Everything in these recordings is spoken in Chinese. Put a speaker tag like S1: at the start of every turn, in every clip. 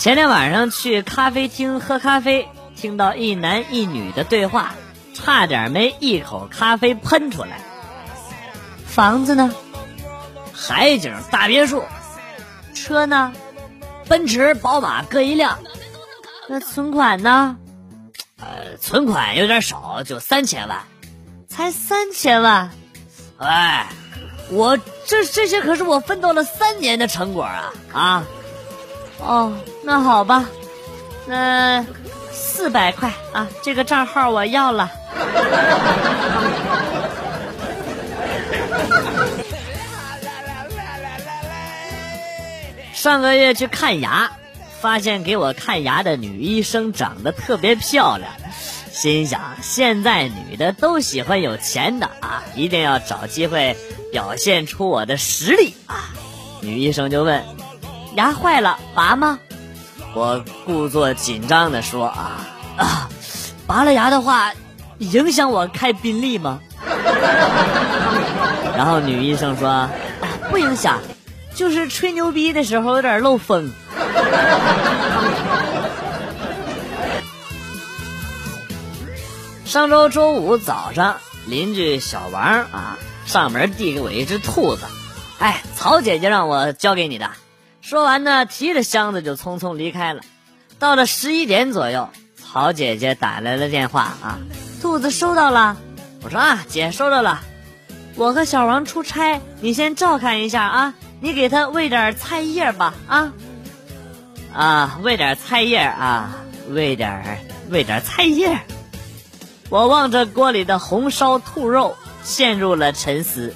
S1: 前天晚上去咖啡厅喝咖啡，听到一男一女的对话，差点没一口咖啡喷出来。房子呢？海景大别墅。车呢？奔驰、宝马各一辆。那存款呢？呃，存款有点少，就三千万。才三千万？哎，我这这些可是我奋斗了三年的成果啊啊！哦，那好吧，那四百块啊，这个账号我要了。上个月去看牙，发现给我看牙的女医生长得特别漂亮，心想现在女的都喜欢有钱的啊，一定要找机会表现出我的实力啊！女医生就问。牙坏了，拔吗？我故作紧张的说啊啊，拔了牙的话，影响我开宾利吗？然后女医生说，不影响，就是吹牛逼的时候有点漏风。上周周五早上，邻居小王啊上门递给我一只兔子，哎，曹姐姐让我交给你的。说完呢，提着箱子就匆匆离开了。到了十一点左右，曹姐姐打来了电话啊，兔子收到了。我说啊，姐收到了。我和小王出差，你先照看一下啊，你给他喂点菜叶吧啊。啊，喂点菜叶啊，喂点喂点菜叶。我望着锅里的红烧兔肉，陷入了沉思。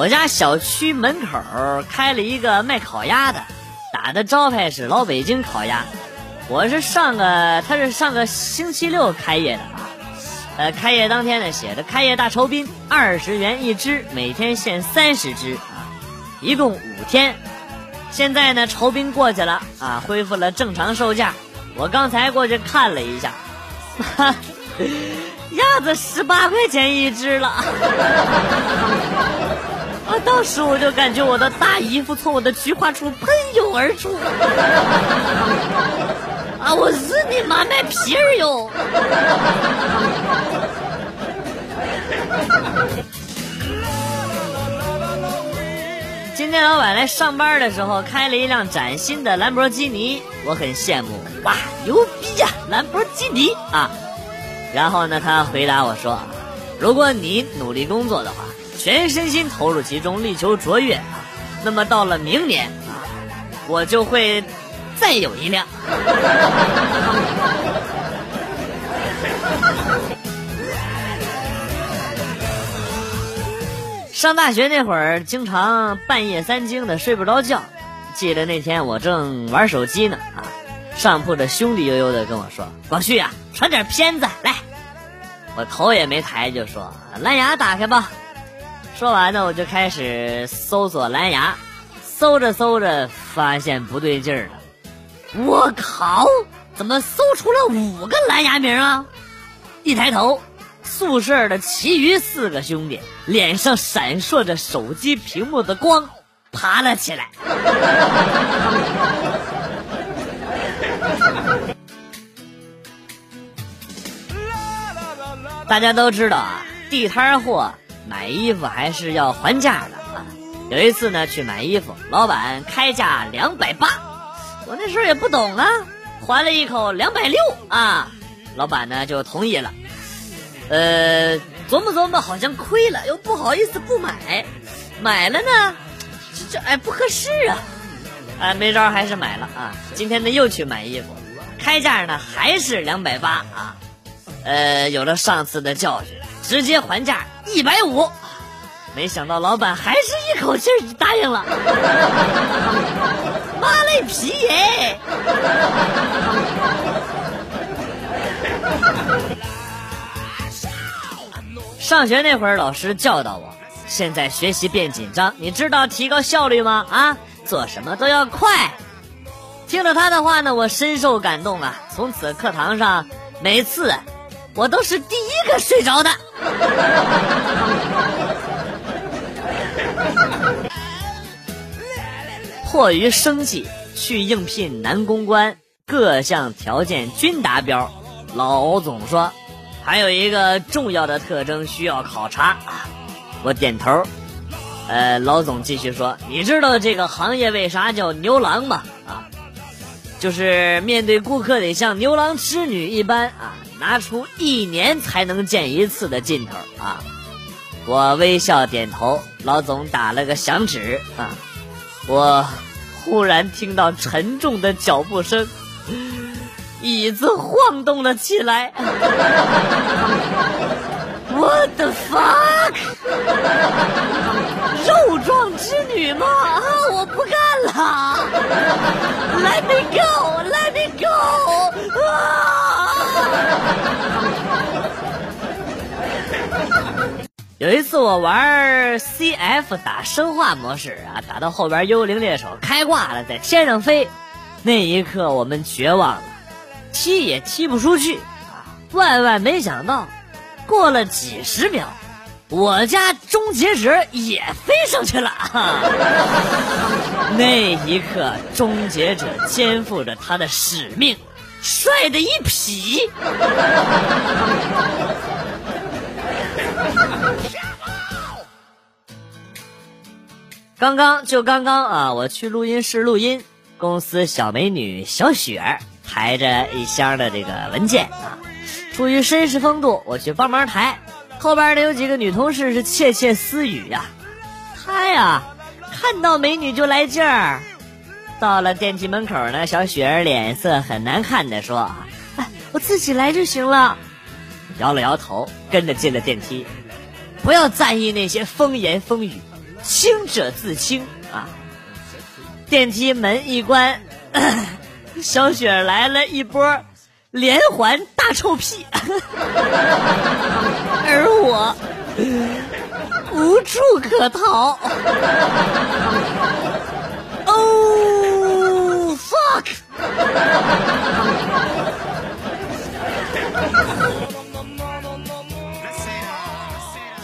S1: 我家小区门口开了一个卖烤鸭的，打的招牌是老北京烤鸭。我是上个，他是上个星期六开业的啊。呃，开业当天呢，写着开业大酬宾，二十元一只，每天限三十只啊，一共五天。现在呢，酬宾过去了啊，恢复了正常售价。我刚才过去看了一下，鸭子十八块钱一只了。啊！当时我就感觉我的大姨夫从我的菊花处喷涌而出。啊！我日你妈卖皮儿哟！今天老板来上班的时候开了一辆崭新的兰博基尼，我很羡慕。哇，牛逼呀，兰博基尼啊！然后呢，他回答我说：“如果你努力工作的话。”全身心投入其中，力求卓越！那么到了明年，我就会再有一辆。上大学那会儿，经常半夜三更的睡不着觉。记得那天我正玩手机呢啊，上铺的兄弟悠悠的跟我说：“广旭啊，传点片子来。”我头也没抬就说：“蓝牙打开吧。”说完呢，我就开始搜索蓝牙，搜着搜着发现不对劲儿了。我靠，怎么搜出了五个蓝牙名啊？一抬头，宿舍的其余四个兄弟脸上闪烁着手机屏幕的光，爬了起来。大家都知道啊，地摊货。买衣服还是要还价的啊！有一次呢，去买衣服，老板开价两百八，我那时候也不懂啊，还了一口两百六啊，老板呢就同意了。呃，琢磨琢磨，好像亏了，又不好意思不买，买了呢，这这哎不合适啊，哎没招还是买了啊。今天呢又去买衣服，开价呢还是两百八啊，呃，有了上次的教训。直接还价一百五，没想到老板还是一口气答应了。妈嘞皮耶！上学那会儿，老师教导我，现在学习变紧张，你知道提高效率吗？啊，做什么都要快。听了他的话呢，我深受感动啊！从此课堂上每次。我都是第一个睡着的。迫于生计去应聘男公关，各项条件均达标。老总说，还有一个重要的特征需要考察啊。我点头。呃，老总继续说，你知道这个行业为啥叫牛郎吗？啊，就是面对顾客得像牛郎织女一般啊，拿出一年才能见一次的劲头啊。我微笑点头。老总打了个响指啊，我忽然听到沉重的脚步声，椅子晃动了起来。What the fuck？肉壮之女吗？啊，我不干了！Let me go！Let me go！啊！有一次我玩 CF 打生化模式啊，打到后边幽灵猎手开挂了，在天上飞，那一刻我们绝望了，踢也踢不出去！万万没想到，过了几十秒，我家终结者也飞上去了。那一刻，终结者肩负着他的使命，帅的一匹。刚刚就刚刚啊，我去录音室录音，公司小美女小雪儿抬着一箱的这个文件啊，出于绅士风度，我去帮忙抬。后边呢有几个女同事是窃窃私语呀，她呀看到美女就来劲儿。到了电梯门口呢，小雪儿脸色很难看的说：“哎，我自己来就行了。”摇了摇头，跟着进了电梯。不要在意那些风言风语，清者自清啊！电梯门一关，小雪来了一波连环大臭屁，而我无处可逃。Oh fuck！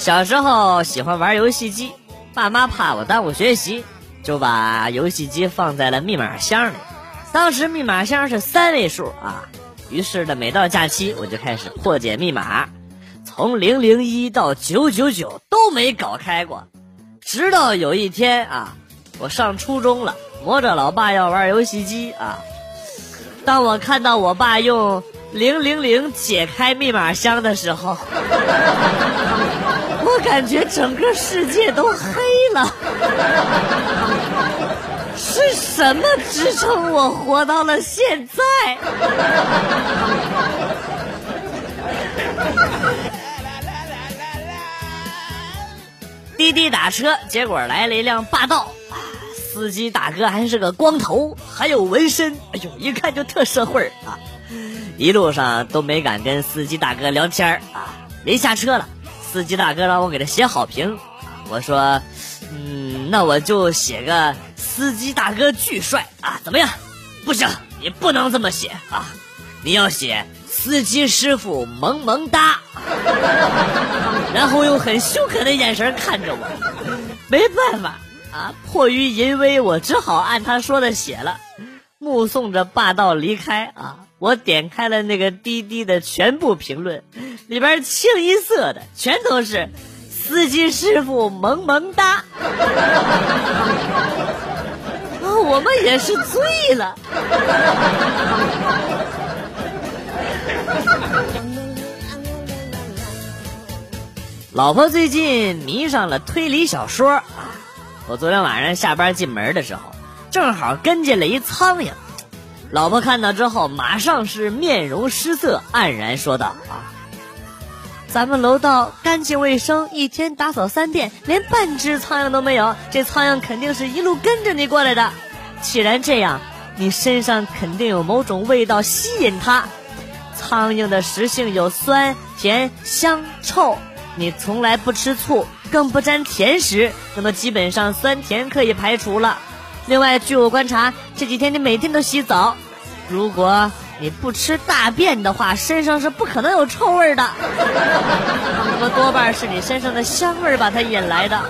S1: 小时候喜欢玩游戏机，爸妈怕我耽误学习，就把游戏机放在了密码箱里。当时密码箱是三位数啊，于是呢，每到假期我就开始破解密码，从零零一到九九九都没搞开过。直到有一天啊，我上初中了，磨着老爸要玩游戏机啊，当我看到我爸用零零零解开密码箱的时候。我感觉整个世界都黑了，是什么支撑我活到了现在？滴滴打车，结果来了一辆霸道，司机大哥还是个光头，还有纹身，哎呦，一看就特社会啊！一路上都没敢跟司机大哥聊天啊，临下车了。司机大哥让我给他写好评，我说，嗯，那我就写个司机大哥巨帅。啊，怎么样？不行，你不能这么写啊，你要写司机师傅萌萌哒，然后用很凶狠的眼神看着我，没办法啊，迫于淫威，我只好按他说的写了。目送着霸道离开啊，我点开了那个滴滴的全部评论，里边清一色的全都是司机师傅萌萌哒。啊，我们也是醉了。老婆最近迷上了推理小说啊，我昨天晚上下班进门的时候。正好跟进了一苍蝇，老婆看到之后马上是面容失色，黯然说道：“啊，咱们楼道干净卫生，一天打扫三遍，连半只苍蝇都没有。这苍蝇肯定是一路跟着你过来的。既然这样，你身上肯定有某种味道吸引它。苍蝇的食性有酸、甜、香、臭，你从来不吃醋，更不沾甜食，那么基本上酸甜可以排除了。”另外，据我观察，这几天你每天都洗澡，如果你不吃大便的话，身上是不可能有臭味的。那么多半是你身上的香味把它引来的。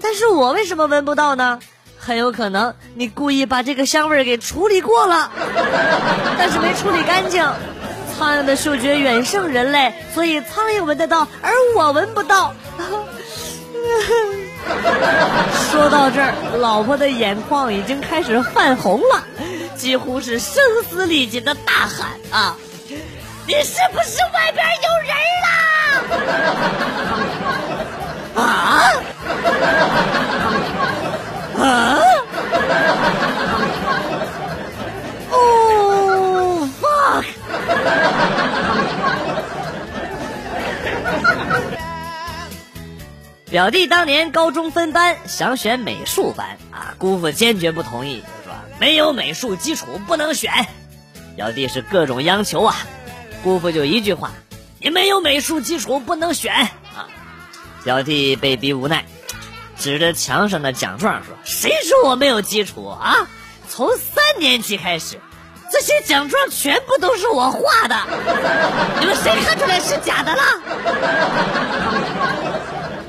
S1: 但是我为什么闻不到呢？很有可能你故意把这个香味给处理过了，但是没处理干净。苍蝇的嗅觉远胜人类，所以苍蝇闻得到，而我闻不到。说到这儿，老婆的眼眶已经开始泛红了，几乎是声嘶力竭的大喊：“啊，你是不是外边有人啦？啊啊！表弟当年高中分班，想选美术班啊，姑父坚决不同意，就说没有美术基础不能选。表弟是各种央求啊，姑父就一句话：你没有美术基础不能选啊。表弟被逼无奈，指着墙上的奖状说：“谁说我没有基础啊？从三年级开始，这些奖状全部都是我画的，你们谁看出来是假的了？”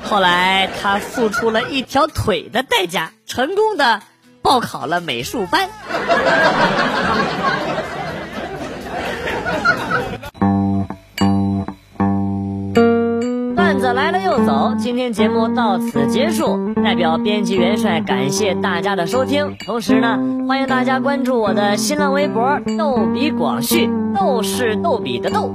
S1: 后来他付出了一条腿的代价，成功的报考了美术班。段子来了又走，今天节目到此结束。代表编辑元帅感谢大家的收听，同时呢，欢迎大家关注我的新浪微博“逗比广旭”，逗是逗比的逗，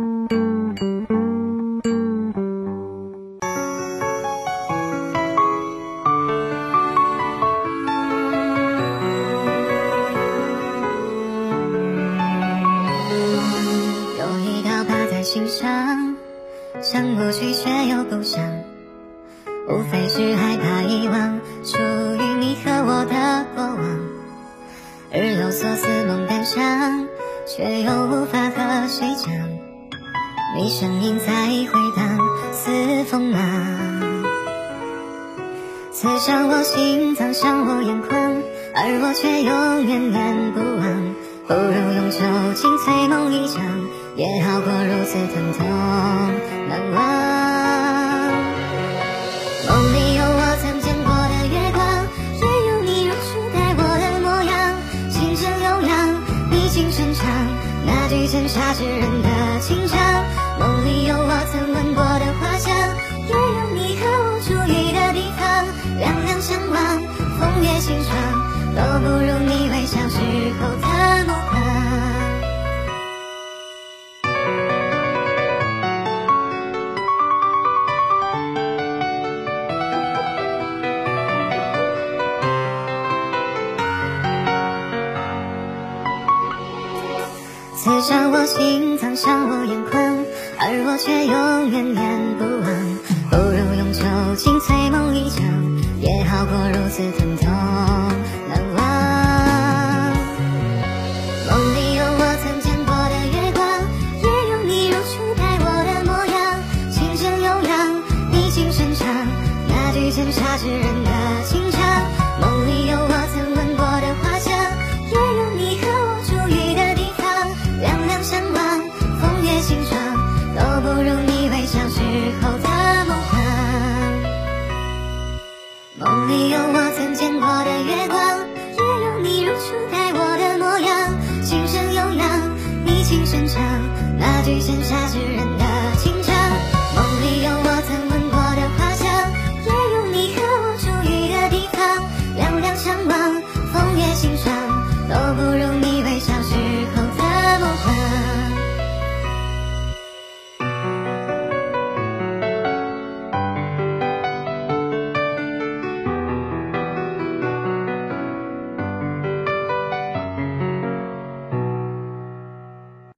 S2: 所思梦感伤，却又无法和谁讲。你声音在回荡，似风吗？刺伤我心脏，伤我眼眶，而我却永远念不忘。不如用酒精催梦一场，也好过如此疼痛难忘。句伤我心脏伤我眼眶而我却又念念不忘不如用酒精催梦一场也好过如此疼痛难忘梦里有我曾见过的月光也有你如初待我的模样琴声悠扬你轻声唱那句羡煞之人的情长